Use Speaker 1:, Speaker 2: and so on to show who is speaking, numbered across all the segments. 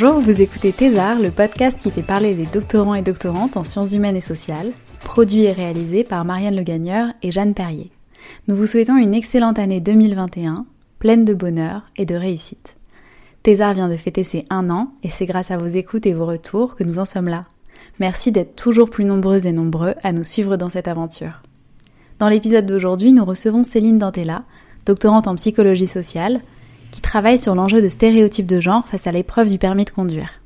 Speaker 1: Bonjour, vous écoutez Thésard, le podcast qui fait parler les doctorants et doctorantes en sciences humaines et sociales, produit et réalisé par Marianne Le Gagneur et Jeanne Perrier. Nous vous souhaitons une excellente année 2021, pleine de bonheur et de réussite. Thésard vient de fêter ses un an et c'est grâce à vos écoutes et vos retours que nous en sommes là. Merci d'être toujours plus nombreuses et nombreux à nous suivre dans cette aventure. Dans l'épisode d'aujourd'hui, nous recevons Céline Dantella, doctorante en psychologie sociale, qui travaille sur l'enjeu de stéréotypes de genre face à l'épreuve du permis de conduire.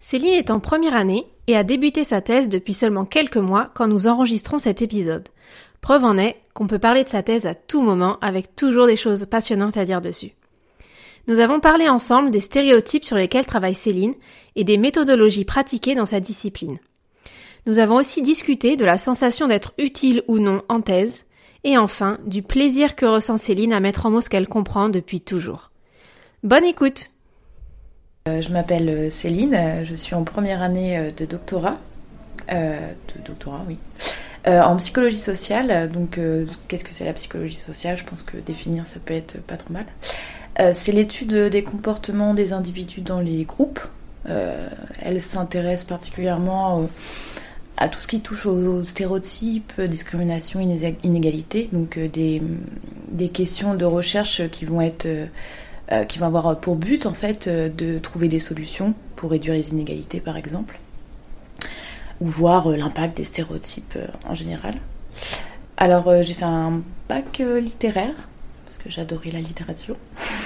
Speaker 2: Céline est en première année et a débuté sa thèse depuis seulement quelques mois quand nous enregistrons cet épisode. Preuve en est qu'on peut parler de sa thèse à tout moment avec toujours des choses passionnantes à dire dessus. Nous avons parlé ensemble des stéréotypes sur lesquels travaille Céline et des méthodologies pratiquées dans sa discipline. Nous avons aussi discuté de la sensation d'être utile ou non en thèse, et enfin du plaisir que ressent Céline à mettre en mots ce qu'elle comprend depuis toujours. Bonne écoute
Speaker 3: Euh, Je m'appelle euh, Céline, euh, je suis en première année de doctorat, de doctorat oui, en psychologie sociale. Donc, qu'est-ce que c'est la psychologie sociale? Je pense que définir ça peut être pas trop mal. C'est l'étude des comportements des individus dans les groupes. Elle s'intéresse particulièrement à tout ce qui touche aux stéréotypes, discrimination, iné- inégalité, donc euh, des, questions de recherche qui vont être euh, euh, qui vont avoir pour but en fait de trouver des solutions pour réduire les inégalités par exemple, ou voir l'impact des stéréotypes en général. Alors j'ai fait un bac littéraire parce que j'adorais la littérature.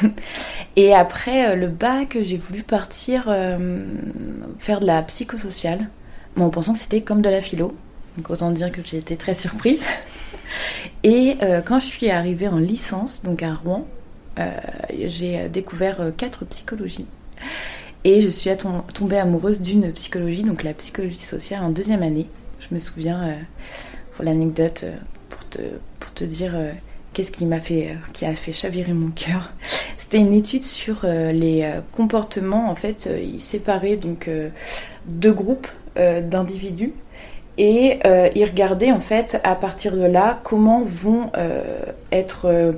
Speaker 3: Et après le bac, j'ai voulu partir faire de la psychosociale, en pensant que c'était comme de la philo. Donc autant dire que j'ai été très surprise. Et euh, quand je suis arrivée en licence, donc à Rouen, euh, j'ai euh, découvert quatre psychologies. Et je suis tombée amoureuse d'une psychologie, donc la psychologie sociale en deuxième année. Je me souviens, pour l'anecdote, pour, te, pour te dire qu'est-ce qui m'a fait, qui a fait chavirer mon cœur. C'était une étude sur les comportements, en fait, ils séparaient donc deux groupes d'individus. Et euh, ils regardaient en fait à partir de là comment vont euh, être euh,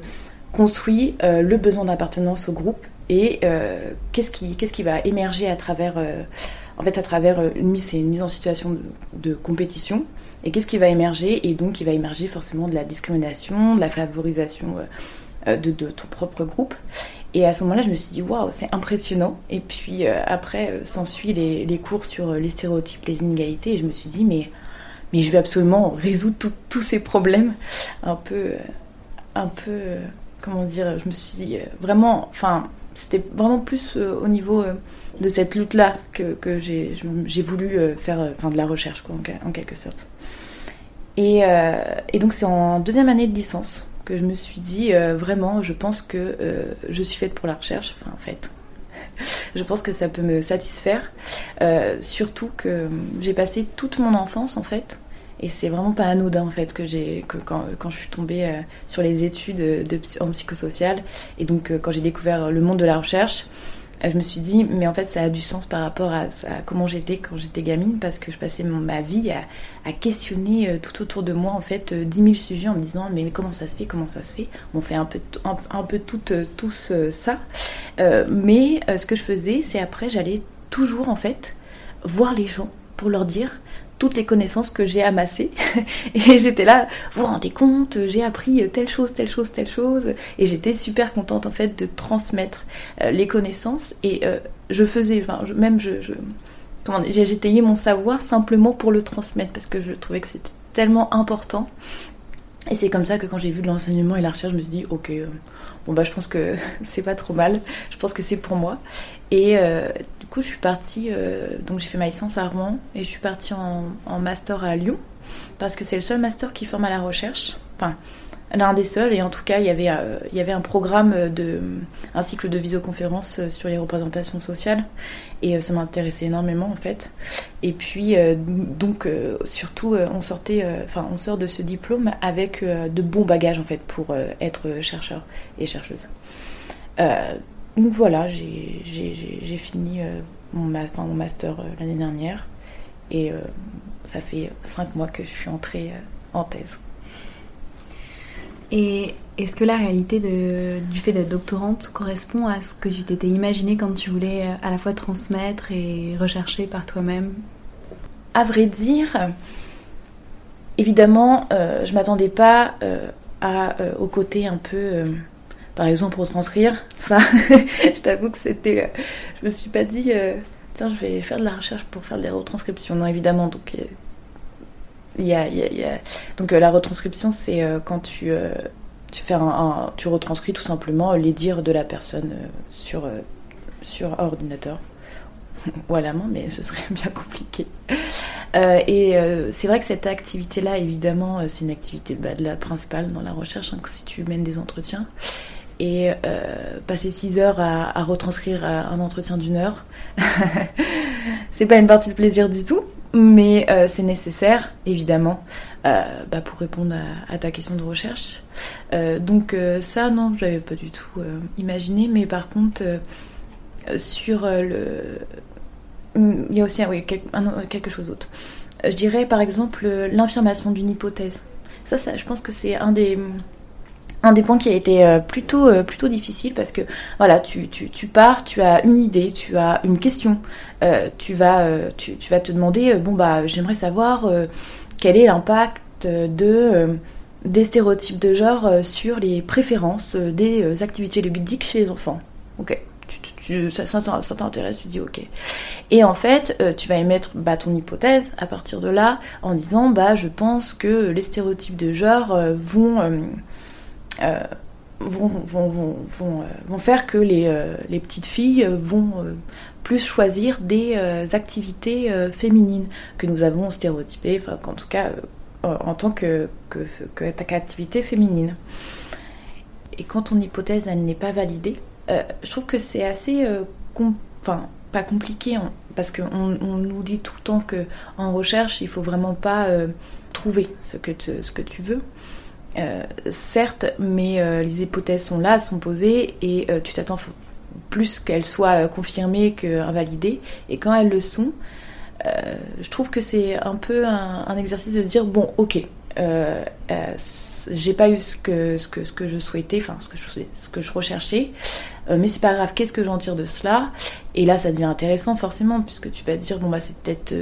Speaker 3: construits euh, le besoin d'appartenance au groupe et euh, qu'est-ce qui, qu'est-ce qui va émerger à travers, euh, en fait, à travers euh, une mise, une mise en situation de, compétition. Et qu'est-ce qui va émerger? Et donc il va émerger forcément de la discrimination, de la favorisation euh, de ton propre groupe. Et à ce moment-là, je me suis dit, waouh, c'est impressionnant. Et puis euh, après, euh, s'ensuit les, cours sur euh, les stéréotypes, les inégalités. Et je me suis dit, mais, mais je vais absolument résoudre tous ces problèmes. Un peu, un peu, comment dire, je me suis dit, vraiment, enfin, c'était vraiment plus au niveau de cette lutte-là que, j'ai voulu faire de la recherche, quoi, en, quel- en quelque sorte. Et donc, c'est en deuxième année de licence que je me suis dit euh, vraiment, je pense que euh, je suis faite pour la recherche. Enfin, en fait, je pense que ça peut me satisfaire. Euh, surtout que j'ai passé toute mon enfance en fait. Et c'est vraiment pas anodin en fait que j'ai que quand, quand je suis tombée sur les études en psychosocial et donc quand j'ai découvert le monde de la recherche, je me suis dit mais en fait ça a du sens par rapport à, comment j'étais quand j'étais gamine parce que je passais ma vie à, questionner euh, tout autour de moi en fait euh, 10 000 sujets en me disant mais, comment ça se fait comment ça se fait? On fait un peu un, un peu euh, tous euh, ça. Euh, mais euh, ce que je faisais c'est après j'allais toujours en fait voir les gens pour leur dire toutes les connaissances que j'ai amassées. Et j'étais là vous vous rendez compte j'ai appris telle chose telle chose telle chose. Et j'étais super contente en fait de transmettre euh, les connaissances. Et euh, je faisais enfin même je, comment j'ai- j'étayais mon savoir simplement pour le transmettre parce que je trouvais que c'était tellement important. Et c'est comme ça que quand j'ai vu de l'enseignement et la recherche je me suis dit ok euh, bon bah je pense que c'est pas trop mal. Je pense que c'est pour moi et euh, du coup je suis partie euh, donc j'ai fait ma licence à Rouen et je suis partie en, master à Lyon parce que c'est le seul master qui forme à la recherche enfin l'un des seuls, et en tout cas, il y avait, il y avait un programme, de, un cycle de visioconférences sur les représentations sociales, et ça m'intéressait énormément en fait. Et puis, donc, surtout, on sortait, enfin, on sort de ce diplôme avec de bons bagages en fait pour être chercheur et chercheuse. Donc voilà, j'ai fini mon, mon master euh, l'année dernière. Et euh, ça fait cinq mois que je suis entrée euh, en thèse.
Speaker 1: Et est-ce que la réalité de, du fait d'être doctorante correspond à ce que tu t'étais imaginé quand tu voulais à la fois transmettre et rechercher par toi-même?
Speaker 3: À vrai dire, évidemment, je m'attendais pas à, au côté un peu par exemple retranscrire ça. Je t'avoue que c'était euh, je me suis pas dit euh, tiens je vais faire de la recherche pour faire des retranscriptions. Non évidemment donc euh, il y, a, y a, donc la retranscription c'est quand tu tu fais un, tu retranscris tout simplement les dires de la personne sur sur ordinateur. Ou à la main mais ce serait bien compliqué. Et c'est vrai que cette activité là évidemment c'est une activité bah, de la principale dans la recherche hein, si tu mènes des entretiens et euh, passer 6 heures à, retranscrire un entretien d'une heure, c'est pas une partie de plaisir du tout, mais euh, c'est nécessaire, évidemment, euh, bah, pour répondre à, ta question de recherche. donc ça, non, je l'avais pas du tout imaginé, mais par contre, sur le... Il y a aussi oui, quelque chose d'autre. Je dirais par exemple l'infirmation d'une hypothèse. Ça, ça, je pense que c'est un des un des points qui a été euh, plutôt, euh, plutôt difficile parce que voilà, tu, pars, tu as une idée, tu as une question, euh, tu, vas, te demander bon bah j'aimerais savoir quel est l'impact de des stéréotypes de genre sur les préférences des activités ludiques chez les enfants. Ok, tu, ça, ça, t'intéresse, tu dis ok. Et en fait, tu vas émettre bah, ton hypothèse à partir de là en disant bah je pense que les stéréotypes de genre vont euh, vont, euh, faire que les, euh, petites filles vont plus choisir des activités féminines que nous avons stéréotypées, enfin, en tout cas en tant que, que, activité féminine. Et quand ton hypothèse elle n'est pas validée, je trouve que c'est assez, enfin pas compliqué, hein, parce qu'on on nous dit tout le temps que en recherche il faut vraiment pas trouver ce que, ce que tu veux. Euh, certes, mais euh, les hypothèses sont là, sont posées, et euh, tu t'attends plus qu'elles soient confirmées qu'invalidées. Et quand elles le sont, je trouve que c'est un peu un, exercice de dire bon, ok, j'ai pas eu ce que, ce que, ce que je souhaitais, enfin ce que je, ce que je recherchais, mais c'est pas grave, qu'est-ce que j'en tire de cela? Et là, ça devient intéressant forcément, puisque tu vas te dire bon bah c'est peut-être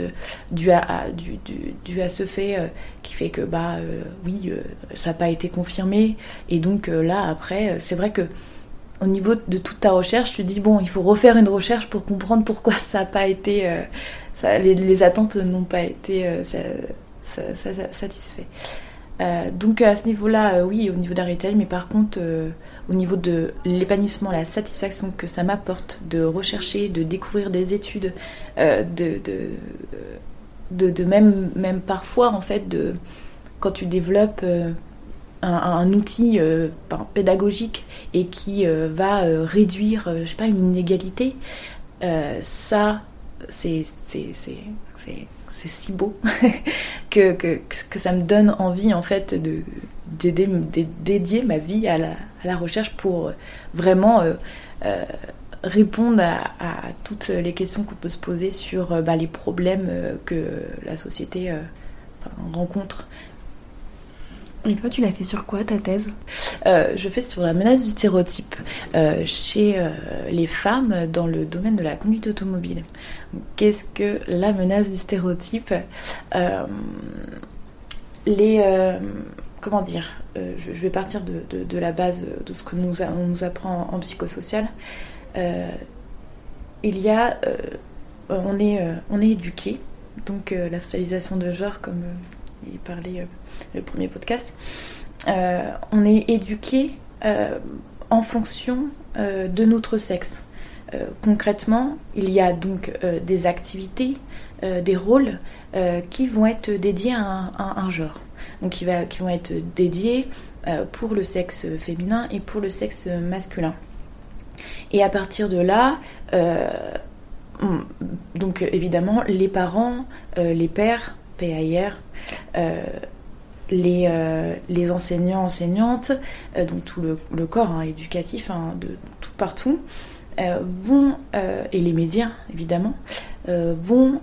Speaker 3: dû, à, dû, dû, à ce fait qui fait que bah oui, ça n'a pas été confirmé. Et donc là, après, c'est vrai que au niveau de toute ta recherche, tu dis bon, il faut refaire une recherche pour comprendre pourquoi ça n'a pas été, ça, les, attentes n'ont pas été satisfaites. Donc à ce niveau-là, oui, au niveau d'arrêter, mais par contre, au niveau de l'épanouissement, la satisfaction que ça m'apporte de rechercher, de découvrir des études, de, de, de, même, même parfois en fait de quand tu développes euh, un, outil euh, pédagogique et qui euh, va réduire, je sais pas, une inégalité, ça, c'est si beau que, que, que, ça me donne envie en fait de dédier ma vie à la, à la recherche pour vraiment répondre à, toutes les questions qu'on peut se poser sur bah, les problèmes que la société rencontre
Speaker 1: et toi, tu l'as fait sur quoi ta thèse?
Speaker 3: Euh, Je fais sur la menace du stéréotype euh, chez euh, les femmes dans le domaine de la conduite automobile. Qu'est-ce que la menace du stéréotype? Les comment dire? Je, vais partir de, la base de ce que nous, on nous apprend en, psychosocial. il y a on est on est éduqué donc la socialisation de genre comme il parlait le premier podcast, euh, on est éduqué euh, en fonction euh, de notre sexe. concrètement, il y a donc des activités, des rôles qui vont être dédiés à un, genre. Donc qui, va, qui vont être dédiés pour le sexe féminin et pour le sexe masculin. Et à partir de là, donc évidemment, les parents, les pères, PAIR, les, les enseignants, enseignantes, donc tout le, corps hein, éducatif hein, de tout partout, euh, vont, euh, et les médias évidemment, euh, vont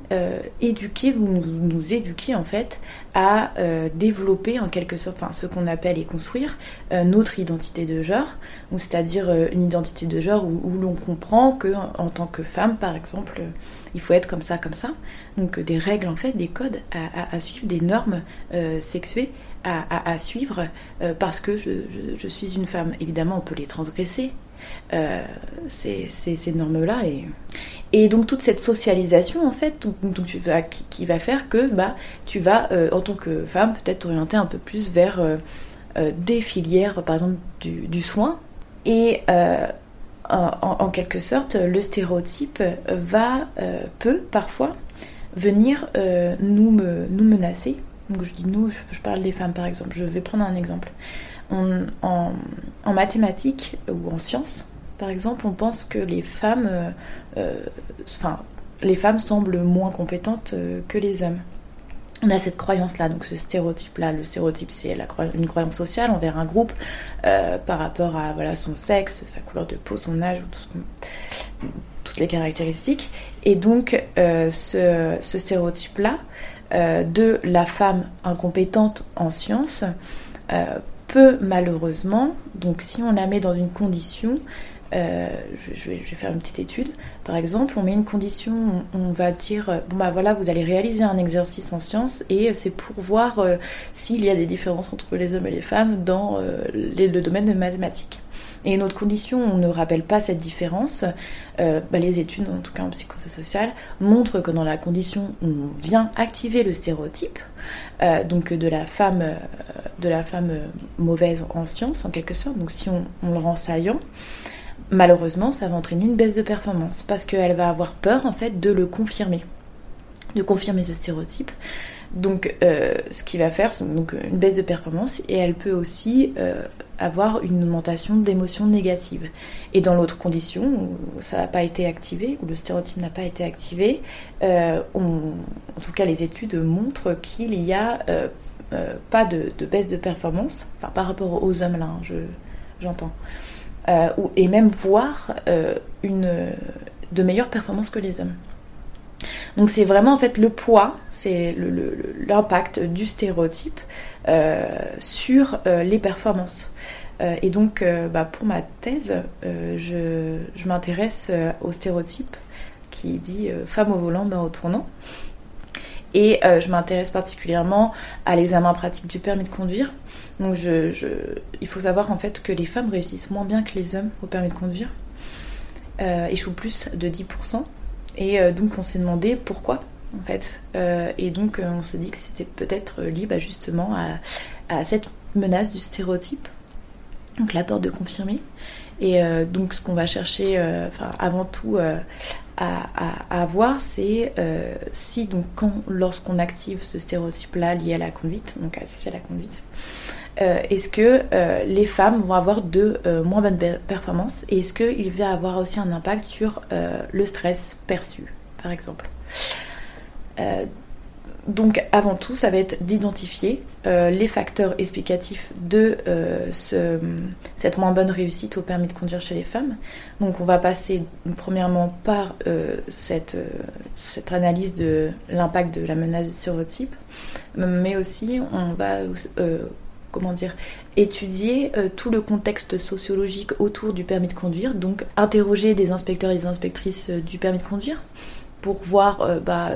Speaker 3: éduquer, vont nous, éduquer en fait à développer en quelque sorte, enfin ce qu'on appelle et construire notre identité de genre, c'est-à-dire une identité de genre où, l'on comprend que en, tant que femme par exemple, il faut être comme ça, comme ça, donc des règles en fait, des codes à, suivre, des normes sexuées à, suivre parce que je, suis une femme. Évidemment, on peut les transgresser, euh, ces, normes-là. Et, et donc toute cette socialisation, en fait, donc, tu vas, qui, va faire que bah, tu vas, euh, en tant que femme, peut-être t'orienter un peu plus vers euh, des filières, par exemple, du, soin. Et en, quelque sorte, le stéréotype va, peut parfois venir nous, nous menacer. Donc je dis nous, je parle des femmes par exemple. Je vais prendre un exemple en, mathématiques ou en sciences, par exemple, on pense que les femmes, euh, euh, enfin, les femmes semblent moins compétentes euh, que les hommes. On a cette croyance-là, donc ce stéréotype-là. Le stéréotype, c'est une croyance sociale envers un groupe par rapport à son sexe, sa couleur de peau, son âge, toutes les caractéristiques. Et donc, ce stéréotype-là de la femme incompétente en sciences peut malheureusement, donc si on la met dans une condition, euh, je, vais, faire une petite étude. Par exemple, on met une condition, on, va dire, bon bah voilà, vous allez réaliser un exercice en sciences et c'est pour voir euh, s'il y a des différences entre les hommes et les femmes dans euh, le domaine de mathématiques. Et une autre condition, on ne rappelle pas cette différence. Bah, les études, en tout cas en psychosocial, montrent que dans la condition où on vient activer le stéréotype, donc de la femme, de la femme mauvaise en sciences en quelque sorte, donc si on, on le rend saillant, malheureusement, ça va entraîner une baisse de performance parce qu'elle va avoir peur en fait de le confirmer, de confirmer ce stéréotype. Donc, euh, ce qui va faire, c'est donc une baisse de performance et elle peut aussi euh, avoir une augmentation d'émotions négatives. Et dans l'autre condition, où ça n'a pas été activé, où le stéréotype n'a pas été activé, euh, en tout cas, les études montrent qu'il n'y a pas de, baisse de performance, par rapport aux hommes là, hein, j'entends. Euh, et même voir euh, une, de meilleures performances que les hommes. Donc c'est vraiment en fait le poids, c'est l'impact du stéréotype euh, sur les performances. et donc bah, pour ma thèse, je, m'intéresse au stéréotype qui dit femme au volant, main au tournant. Et je m'intéresse particulièrement à l'examen pratique du permis de conduire donc je, il faut savoir en fait que les femmes réussissent moins bien que les hommes au permis de conduire, euh, échouent plus de 10%. Et euh, donc on s'est demandé pourquoi en fait. Euh, et donc on s'est dit que c'était peut-être lié bah, justement à, cette menace du stéréotype, donc la peur de confirmer. Et donc ce qu'on va chercher, avant tout à, voir, c'est si donc quand lorsqu'on active ce stéréotype-là lié à la conduite, donc associé à la conduite, euh, est-ce que euh, les femmes vont avoir de euh, moins bonnes performances et est-ce qu'il va avoir aussi un impact sur le stress perçu, par exemple? donc avant tout, ça va être d'identifier les facteurs explicatifs de cette moins bonne réussite au permis de conduire chez les femmes. Donc on va passer premièrement par cette, analyse de l'impact de la menace du stéréotype, mais aussi on va comment dire, étudier euh, tout le contexte sociologique autour du permis de conduire, donc interroger des inspecteurs et des inspectrices euh, du permis de conduire pour voir, euh, bah,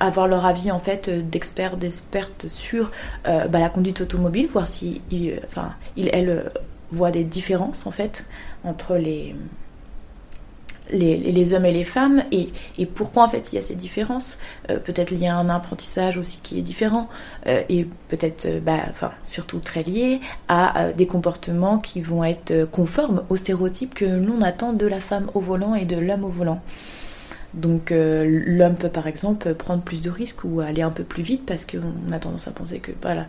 Speaker 3: avoir leur avis en fait d'experts, d'expertes sur bah, la conduite automobile, voir si, enfin, ils, elles voient des différences en fait entre les les, hommes et les femmes et, pourquoi en fait il y a ces différences? Euh, peut-être lié à un apprentissage aussi qui est différent euh, et peut-être, euh, bah, enfin surtout très lié à des comportements qui vont être conformes aux stéréotypes que l'on attend de la femme au volant et de l'homme au volant. Donc l'homme peut par exemple prendre plus de risques ou aller un peu plus vite parce qu'on a tendance à penser que voilà,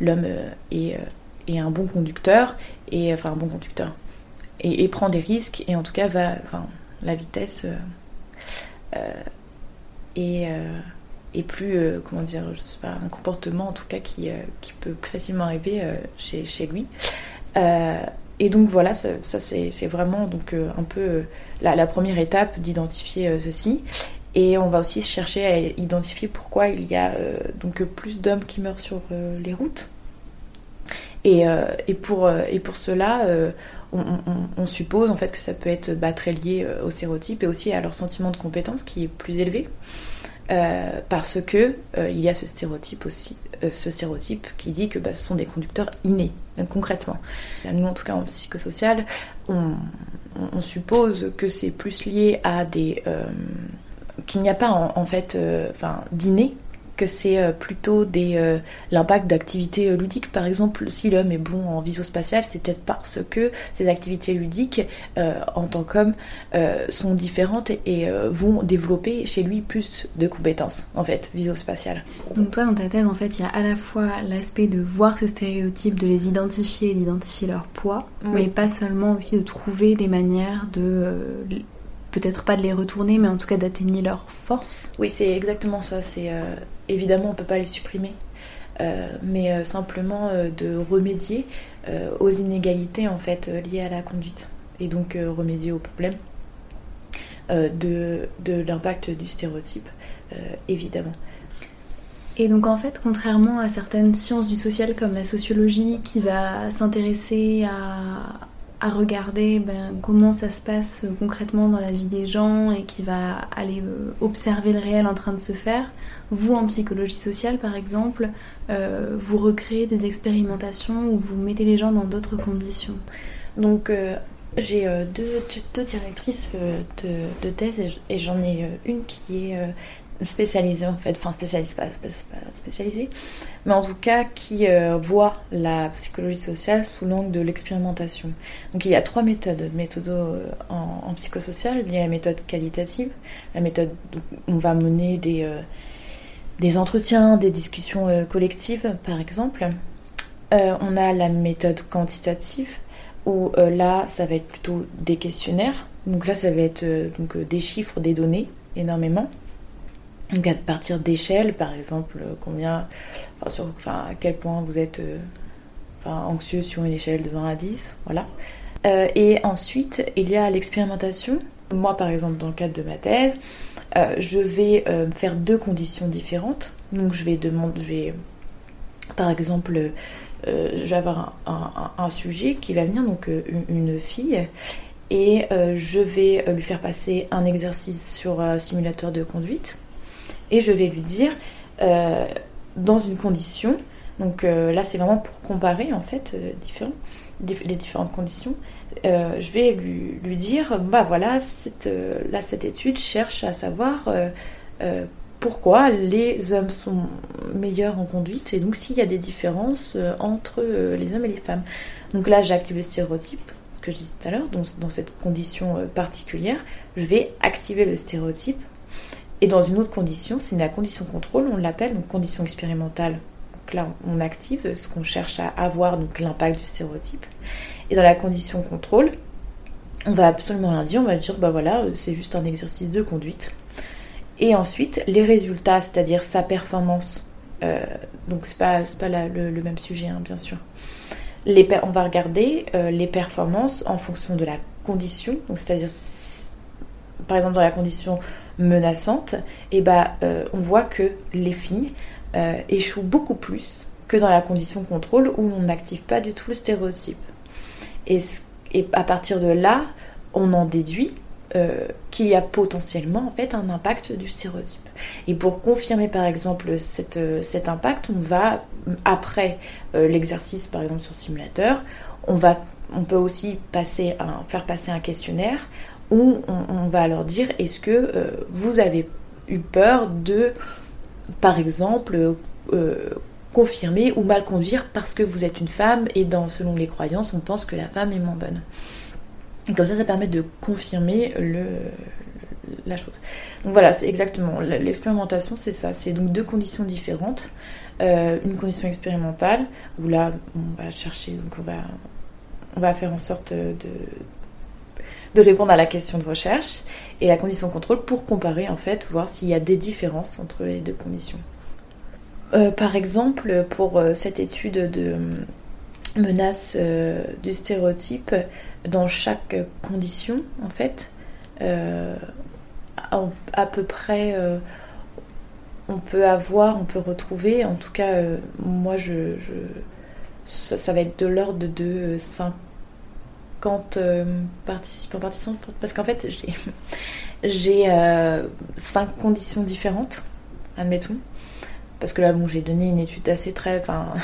Speaker 3: l'homme est, est un bon conducteur, et enfin un bon conducteur, et, et, prend des risques, et en tout cas va, enfin la vitesse est, est, plus, comment dire, un comportement en tout cas qui, peut plus facilement arriver chez, lui. et donc voilà, ça, c'est vraiment un peu la, première étape d'identifier ceci. Et on va aussi chercher à identifier pourquoi il y a euh, donc plus d'hommes qui meurent sur euh, les routes. Et, euh, et, et pour cela, on, suppose en fait que ça peut être bah, très lié aux stéréotypes et aussi à leur sentiment de compétence qui est plus élevé. parce que il y a ce stéréotype aussi, ce stéréotype qui dit que bah, ce sont des conducteurs innés, concrètement. Nous, en tout cas en psychosocial, on, suppose que c'est plus lié à des qu'il n'y a pas en, fait euh, enfin, d'inné, que c'est euh, plutôt des euh, l'impact d'activités ludiques. Par exemple, si l'homme est bon en visospatial, c'est peut-être parce que ces activités ludiques, en tant qu'homme, sont différentes et, vont développer chez lui plus de compétences, en fait, visospatiales.
Speaker 1: Donc toi, dans ta thèse, en fait, il y a à la fois l'aspect de voir ces stéréotypes, de les identifier, d'identifier leur poids, mais pas seulement aussi de trouver des manières de peut-être pas de les retourner, mais en tout cas d'atteindre leur force.
Speaker 3: Oui, c'est exactement ça. C'est euh, évidemment on peut pas les supprimer, euh, mais euh, simplement de remédier aux inégalités en fait liées à la conduite et donc remédier aux problèmes de, de l'impact du stéréotype, évidemment.
Speaker 1: Et donc en fait, contrairement à certaines sciences du social comme la sociologie qui va s'intéresser à, à regarder ben, comment ça se passe euh, concrètement dans la vie des gens et qui va aller euh, observer le réel en train de se faire. Vous, en psychologie sociale, par exemple, euh, vous recréez des expérimentations où vous mettez les gens dans d'autres conditions.
Speaker 3: Donc, j'ai deux, deux, directrices de, de thèse et j'en ai une qui est spécialisée en fait, enfin spécialisée, pas, spécialisée, mais en tout cas qui euh, voit la psychologie sociale sous l'angle de l'expérimentation. Donc il y a trois méthodes, méthodes euh, en, psychosocial. Il y a la méthode qualitative, la méthode où on va mener des, euh, des entretiens, des discussions collectives par exemple. on a la méthode quantitative où là ça va être plutôt des questionnaires. Donc là ça va être donc, des chiffres, des données énormément. Donc à partir d'échelles, par exemple, combien, enfin, à quel point vous êtes euh, anxieux sur une échelle de 20 à 10, voilà. Euh, et ensuite, il y a l'expérimentation. Moi, par exemple, dans le cadre de ma thèse, euh, je vais faire deux conditions différentes. Donc je vais demander, par exemple, je vais avoir un, sujet qui va venir, donc une fille, et je vais lui faire passer un exercice sur un simulateur de conduite et je vais lui dire euh, dans une condition, donc euh, là c'est vraiment pour comparer en fait euh, les différentes conditions, je vais lui, dire bah voilà, cette, là cette étude cherche à savoir pourquoi les hommes sont meilleurs en conduite et donc s'il y a des différences entre les hommes et les femmes. Donc là j'active le stéréotype, ce que je disais tout à l'heure, dans cette condition particulière, je vais activer le stéréotype et dans une autre condition, c'est la condition contrôle, on l'appelle donc condition expérimentale. Donc là, on active ce qu'on cherche à avoir, donc l'impact du stéréotype. Et dans la condition contrôle, on va absolument rien dire, on va dire bah voilà, c'est juste un exercice de conduite. Et ensuite, les résultats, c'est-à-dire sa performance, euh, donc c'est pas, pas le, même sujet, hein, bien sûr. On va regarder euh, les performances en fonction de la condition, donc c'est-à-dire par exemple dans la condition menaçante, et eh bah, ben, euh, on voit que les filles euh, échouent beaucoup plus que dans la condition contrôle où on n'active pas du tout le stéréotype. Et, à partir de là, on en déduit euh, qu'il y a potentiellement en fait un impact du stéréotype. Et pour confirmer par exemple cet impact, on va, après l'exercice par exemple sur simulateur, on, va, on peut aussi passer faire passer un questionnaire où on, va leur dire est-ce que euh, vous avez eu peur de, par exemple, euh, confirmer ou mal conduire parce que vous êtes une femme et dans, selon les croyances, on pense que la femme est moins bonne. Et comme ça, ça permet de confirmer le, la chose. Donc voilà, c'est exactement. L'expérimentation, c'est ça. C'est donc deux conditions différentes. Euh, une condition expérimentale, où là, on va chercher, donc on va, on va faire en sorte de, de répondre à la question de recherche, et la condition contrôle pour comparer, en fait, voir s'il y a des différences entre les deux conditions. Euh, par exemple, pour euh, cette étude de menace du stéréotype, dans chaque condition, en fait, à, peu près on peut avoir, on peut retrouver, en tout cas, euh, moi, je, ça, va être de l'ordre de 50 euh, participants, participantes, parce qu'en fait, j'ai euh, cinq conditions différentes, admettons, parce que là, bon, j'ai donné une étude assez très,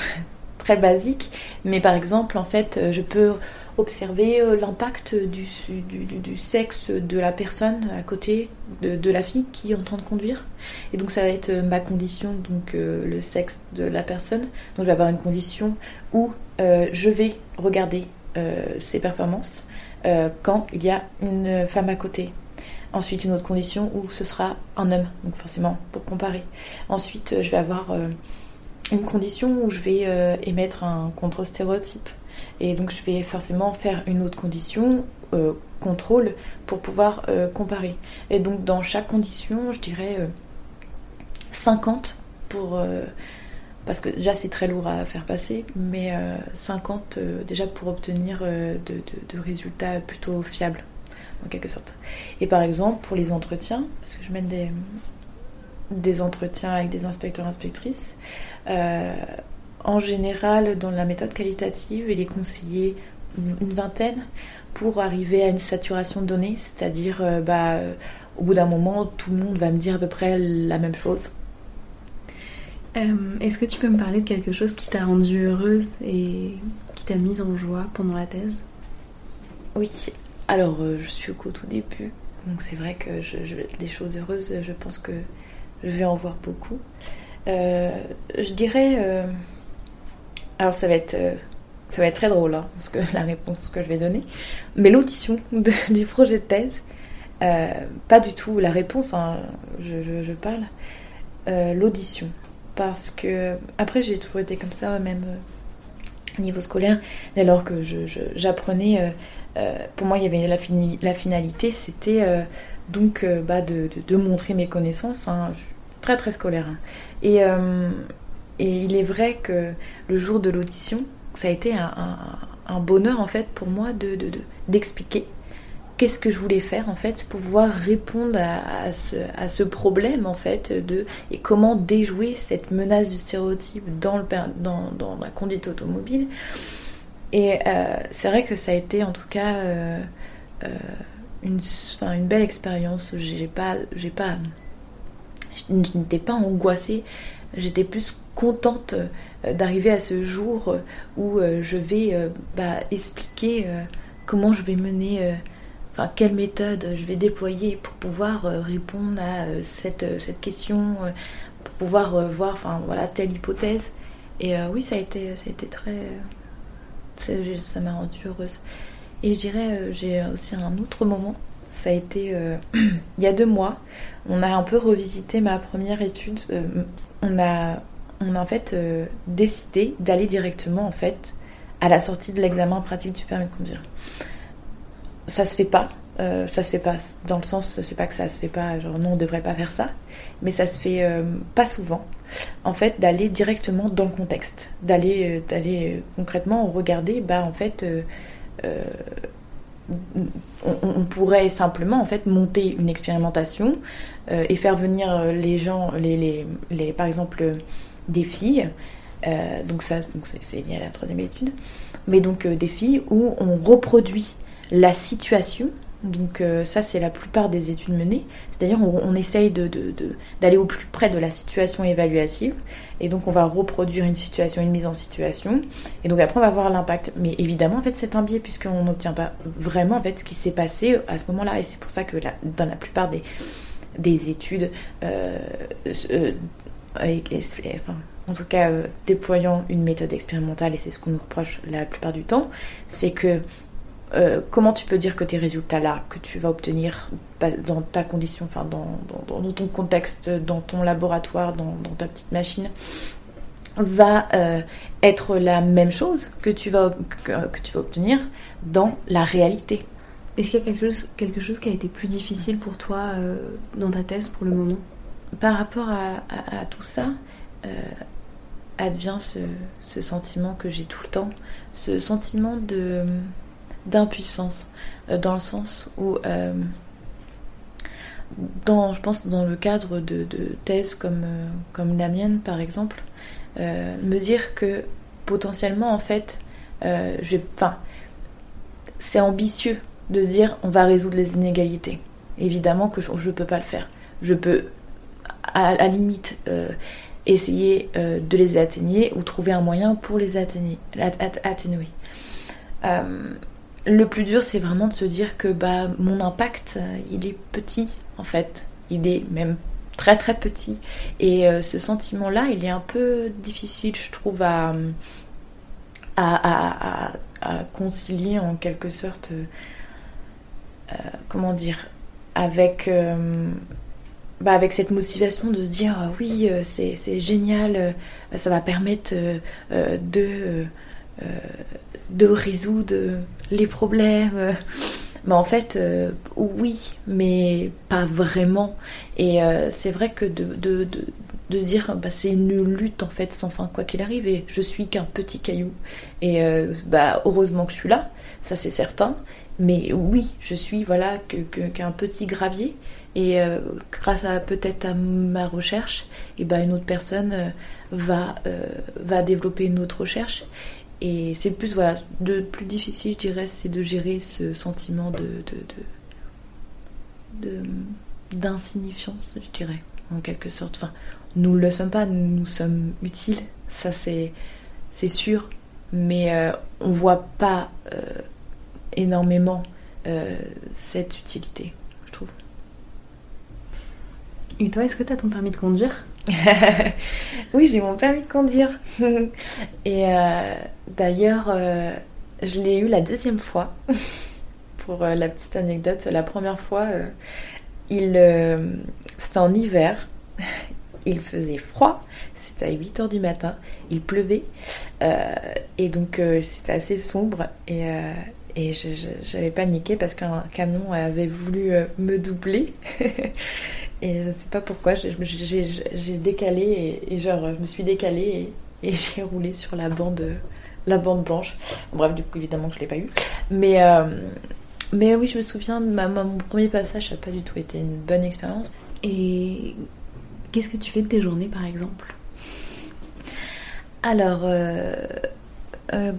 Speaker 3: très basique, mais par exemple, en fait, je peux observer euh, l'impact du, sexe de la personne à côté de, la fille qui est en train de conduire. Et donc ça va être euh, ma condition, donc euh, le sexe de la personne. Donc je vais avoir une condition où je vais regarder ses performances quand il y a une femme à côté. Ensuite, une autre condition où ce sera un homme, donc forcément pour comparer. Ensuite, je vais avoir une condition où je vais émettre un contre-stéréotype. Et donc je vais forcément faire une autre condition, euh, contrôle, pour pouvoir euh, comparer. Et donc dans chaque condition, je dirais 50 euh, pour... parce que déjà c'est très lourd à faire passer, mais 50 déjà pour obtenir de, résultats plutôt fiables, en quelque sorte. Et par exemple, pour les entretiens, parce que je mène des, entretiens avec des inspecteurs inspectrices, en général, dans la méthode qualitative, il est conseillé une vingtaine pour arriver à une saturation de données, c'est-à-dire euh, bah, euh, au bout d'un moment, tout le monde va me dire à peu près la même chose.
Speaker 1: Euh, est-ce que tu peux me parler de quelque chose qui t'a rendue heureuse et qui t'a mise en joie pendant la thèse?
Speaker 3: Oui, alors je suis au tout début, donc c'est vrai que des choses heureuses, je pense que je vais en voir beaucoup. je dirais alors ça va être, euh, ça va être très drôle, hein, parce que la réponse que je vais donner. Mais l'audition du projet de thèse, euh, pas du tout la réponse, hein, je, parle, euh, l'audition. Parce que, après j'ai toujours été comme ça, même au niveau scolaire, alors que j'apprenais, pour moi il y avait la, la finalité, c'était donc bah, de, de, montrer mes connaissances, hein, très très scolaire. Et et il est vrai que le jour de l'audition, ça a été un, bonheur en fait pour moi de, d'expliquer qu'est-ce que je voulais faire en fait pour pouvoir répondre à, ce, problème en fait de et comment déjouer cette menace du stéréotype dans, le, dans, dans la conduite automobile. Et euh, c'est vrai que ça a été en tout cas euh, euh, une, belle expérience. J'ai pas, j'ai pas, je n'étais pas angoissée. J'étais plus contente d'arriver à ce jour où je vais bah, expliquer comment je vais mener, enfin quelle méthode je vais déployer pour pouvoir répondre à cette, cette question, pour pouvoir voir enfin voilà telle hypothèse. Et oui, ça a été, ça a été très, ça m'a rendue heureuse. Et je dirais, j'ai aussi un autre moment. Ça a été il y a deux mois. On a un peu revisité ma première étude. on a on a en fait euh, décidé d'aller directement en fait à la sortie de l'examen pratique du permis de conduire. Ça se fait pas, euh, ça se fait pas dans le sens, c'est pas que ça se fait pas, genre non on devrait pas faire ça, mais ça se fait euh, pas souvent. En fait, d'aller directement dans le contexte, d'aller d'aller concrètement regarder, bah en fait. On, pourrait simplement en fait monter une expérimentation et faire venir les gens, les, les par exemple des filles. Euh, donc ça, c'est lié à la troisième étude. Mais donc euh, des filles où on reproduit la situation. Donc euh, ça, c'est la plupart des études menées. C'est-à-dire on, essaye d'aller au plus près de la situation évaluative. Et donc on va reproduire une situation, une mise en situation. Et donc après on va voir l'impact. Mais évidemment, en fait, c'est un biais puisqu'on n'obtient pas vraiment en fait ce qui s'est passé à ce moment-là. Et c'est pour ça que dans la plupart des, des études en tout cas euh, déployant une méthode expérimentale, et c'est ce qu'on nous reproche la plupart du temps, c'est que euh, comment tu peux dire que tes résultats là, que tu vas obtenir dans ta condition, enfin dans, dans, ton contexte, dans ton laboratoire, dans, ta petite machine, va euh, être la même chose que tu vas, que, tu vas obtenir dans la réalité?
Speaker 1: Est-ce qu'il y a quelque chose, quelque chose qui a été plus difficile pour toi euh, dans ta thèse pour le moment?
Speaker 3: Par rapport à, tout ça, advient ce, ce, sentiment que j'ai tout le temps, ce sentiment de d'impuissance, euh, dans le sens où, euh, dans, je pense dans le cadre de, thèses comme, euh, comme la mienne par exemple, me dire que potentiellement en fait, enfin, c'est ambitieux de se dire on va résoudre les inégalités. Évidemment que je ne peux pas le faire. Je peux à la limite essayer de les atténuer ou trouver un moyen pour les atténuer le plus dur, c'est vraiment de se dire que bah, mon impact, euh, il est petit en fait. Il est même très très petit. Et euh, ce sentiment-là, il est un peu difficile, je trouve, à, concilier en quelque sorte. Euh, comment dire avec, bah, avec cette motivation de se dire oui, c'est génial, ça va permettre de de résoudre les problèmes. Mais en fait, euh, oui, mais pas vraiment. Et euh, c'est vrai que de, de, de, se dire, bah, c'est une lutte en fait, sans fin, quoi qu'il arrive. Et je suis qu'un petit caillou. Et euh, bah, heureusement que je suis là, ça c'est certain. Mais oui, je suis voilà qu'un petit gravier. Et grâce à peut-être à ma recherche, et bah, une autre personne va, va développer une autre recherche. Et c'est plus, voilà, de plus difficile, je dirais, c'est de gérer ce sentiment de, de, d'insignifiance, je dirais, en quelque sorte. Enfin, nous le sommes pas, nous sommes utiles, ça c'est, c'est sûr, mais euh, on voit pas euh, énormément euh, cette utilité, je trouve.
Speaker 1: Et toi, est-ce que tu as ton permis de conduire?
Speaker 3: oui, j'ai mon permis de conduire. Et euh, d'ailleurs, euh, je l'ai eu la deuxième fois. Pour euh, la petite anecdote, la première fois, c'était en hiver. Il faisait froid, c'était à 8h du matin, il pleuvait, et donc c'était assez sombre, et j'avais paniqué parce qu'un camion avait voulu me doubler. Et je ne sais pas pourquoi, j'ai décalé et, genre, je me suis décalée et, j'ai roulé sur la bande, la bande blanche. Bref, du coup, évidemment, je ne l'ai pas eu. Mais, euh, mais oui, je me souviens, mon premier passage n'a pas du tout été une bonne expérience.
Speaker 1: Et qu'est-ce que tu fais de tes journées, par exemple?
Speaker 3: Alors, euh, euh,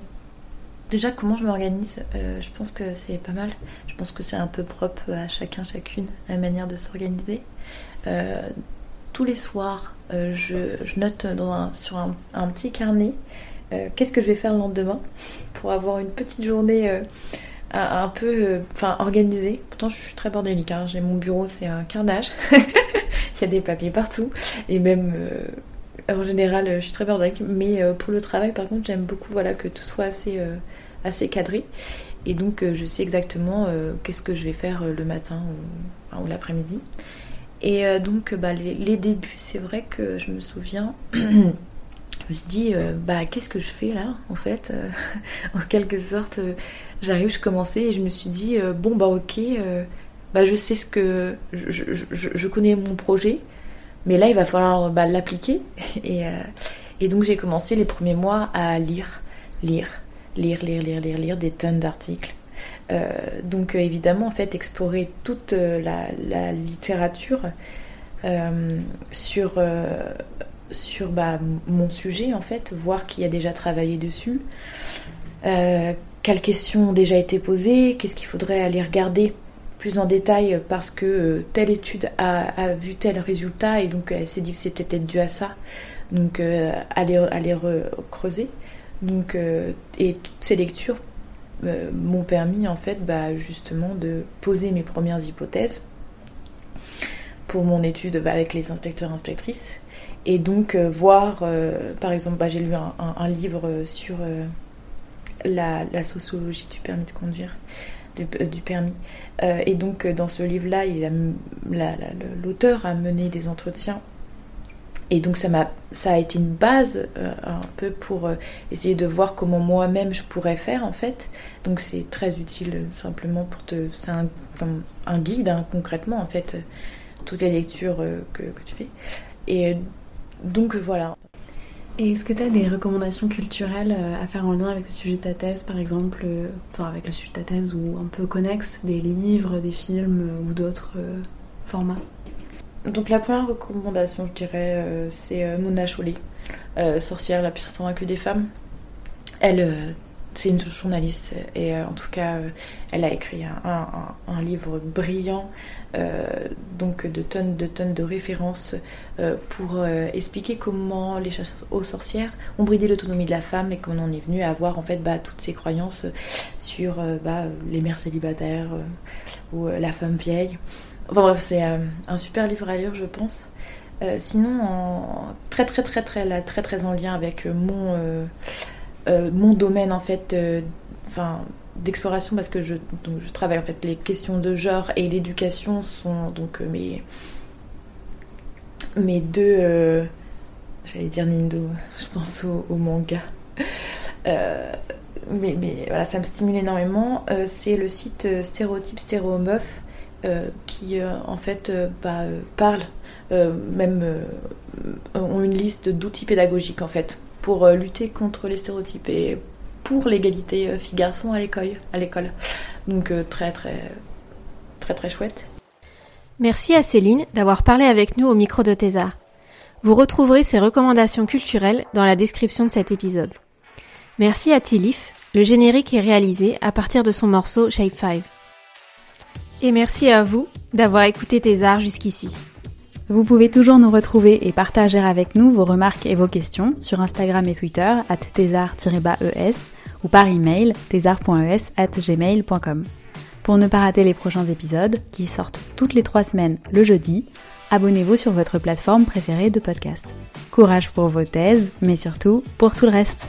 Speaker 3: déjà, comment je m'organise? Je pense que c'est pas mal. Je pense que c'est un peu propre à chacun, chacune, la manière de s'organiser. Euh, tous les soirs, euh, je, note sur un, petit carnet euh, qu'est-ce que je vais faire le lendemain pour avoir une petite journée un, peu organisée. Pourtant, je suis très bordélique. Hein. J'ai mon bureau, c'est un carnage. Il y a des papiers partout. Et même en général, je suis très bordélique. Mais pour le travail, par contre, j'aime beaucoup voilà, que tout soit assez, assez cadré. Et donc, je sais exactement qu'est-ce que je vais faire le matin ou l'après-midi. Et euh, donc, bah, les, débuts, c'est vrai que je me souviens, je me suis dit, euh, bah, qu'est-ce que je fais là, en fait euh, En quelque sorte, j'arrive, je commençais et je me suis dit, bon, bah, ok, bah, je sais ce que. Je, connais mon projet, mais là, il va falloir bah, l'appliquer. Et, et donc, j'ai commencé les premiers mois à lire, lire, lire, lire, lire, lire, lire des tonnes d'articles euh, donc euh, évidemment, en fait, explorer toute euh, la, littérature sur, sur bah, mon sujet, en fait, voir qui a déjà travaillé dessus, quelles questions ont déjà été posées, qu'est-ce qu'il faudrait aller regarder plus en détail parce que telle étude a, vu tel résultat et donc elle s'est dit que c'était peut-être dû à ça. Donc aller, aller creuser. Donc, et toutes ces lectures euh, m'ont permis en fait bah, justement de poser mes premières hypothèses pour mon étude bah, avec les inspecteurs inspectrices et donc euh, voir euh, par exemple bah, j'ai lu un, livre sur la, sociologie du permis de conduire, du, permis. et donc dans ce livre-là, l'auteur a mené des entretiens et donc ça, m'a, ça a été une base euh, un peu pour euh, essayer de voir comment moi-même je pourrais faire en fait. Donc c'est très utile euh, simplement pour te... C'est un, un guide hein, concrètement en fait, toutes les lectures que, que, tu fais. Et donc voilà.
Speaker 1: Et est-ce que tu as des recommandations culturelles à faire en lien avec le sujet de ta thèse par exemple, enfin avec le sujet de ta thèse ou un peu connexe, des livres, des films ou d'autres formats?
Speaker 3: Donc la première recommandation, je dirais, euh, c'est euh, Mona Chollet, euh, sorcière la puissance invaincue des femmes. Elle, c'est une journaliste et en tout cas, elle a écrit un, livre brillant, donc de tonnes de tonnes de références pour expliquer comment les chasses aux sorcières ont bridé l'autonomie de la femme et comment on est venu à avoir en fait bah, toutes ces croyances sur bah, les mères célibataires ou la femme vieille. Enfin bref, c'est euh, un super livre à lire, je pense. Euh, sinon, très très très très là, très très en lien avec euh, mon mon domaine en fait, enfin d'exploration parce que je je travaille en fait les questions de genre et l'éducation sont donc mes mes deux j'allais dire Nindo, je pense au, manga. mais, mais voilà, ça me stimule énormément. c'est le site Stéréotype Stéréomeuf qui euh, en fait euh, bah, parlent, même ont une liste d'outils pédagogiques en fait pour lutter contre les stéréotypes et pour l'égalité filles-garçons à l'école. À l'école. Donc très très très très chouette.
Speaker 2: Merci à Céline d'avoir parlé avec nous au micro de Thésar. Vous retrouverez ses recommandations culturelles dans la description de cet épisode. Merci à Tilif, le générique est réalisé à partir de son morceau Shape 5. Et merci à vous d'avoir écouté Thésard jusqu'ici.
Speaker 1: Vous pouvez toujours nous retrouver et partager avec nous vos remarques et vos questions sur Instagram et Twitter at thésard-es ou par email thésard.es at gmail.com. Pour ne pas rater les prochains épisodes, qui sortent toutes les trois semaines le jeudi, abonnez-vous sur votre plateforme préférée de podcast. Courage pour vos thèses, mais surtout pour tout le reste.